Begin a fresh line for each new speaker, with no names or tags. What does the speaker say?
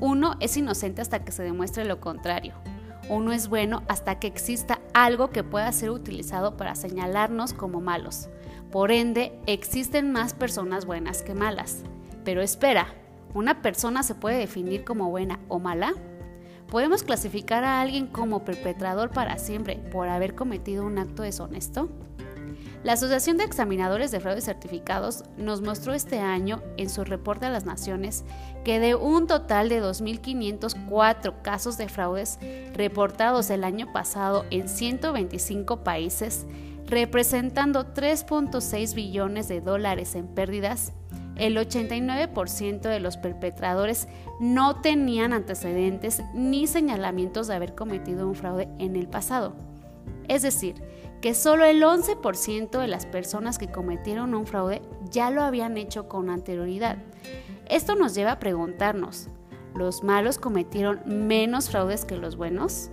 Uno es inocente hasta que se demuestre lo contrario. Uno es bueno hasta que exista algo que pueda ser utilizado para señalarnos como malos. Por ende, existen más personas buenas que malas. Pero espera, ¿una persona se puede definir como buena o mala? ¿Podemos clasificar a alguien como perpetrador para siempre por haber cometido un acto deshonesto? La Asociación de Examinadores de Fraudes Certificados nos mostró este año en su reporte a las Naciones que de un total de 2.504 casos de fraudes reportados el año pasado en 125 países, representando 3.6 billones de dólares en pérdidas, el 89% de los perpetradores no tenían antecedentes ni señalamientos de haber cometido un fraude en el pasado. Es decir, que solo el 11% de las personas que cometieron un fraude ya lo habían hecho con anterioridad. Esto nos lleva a preguntarnos, ¿los malos cometieron menos fraudes que los buenos?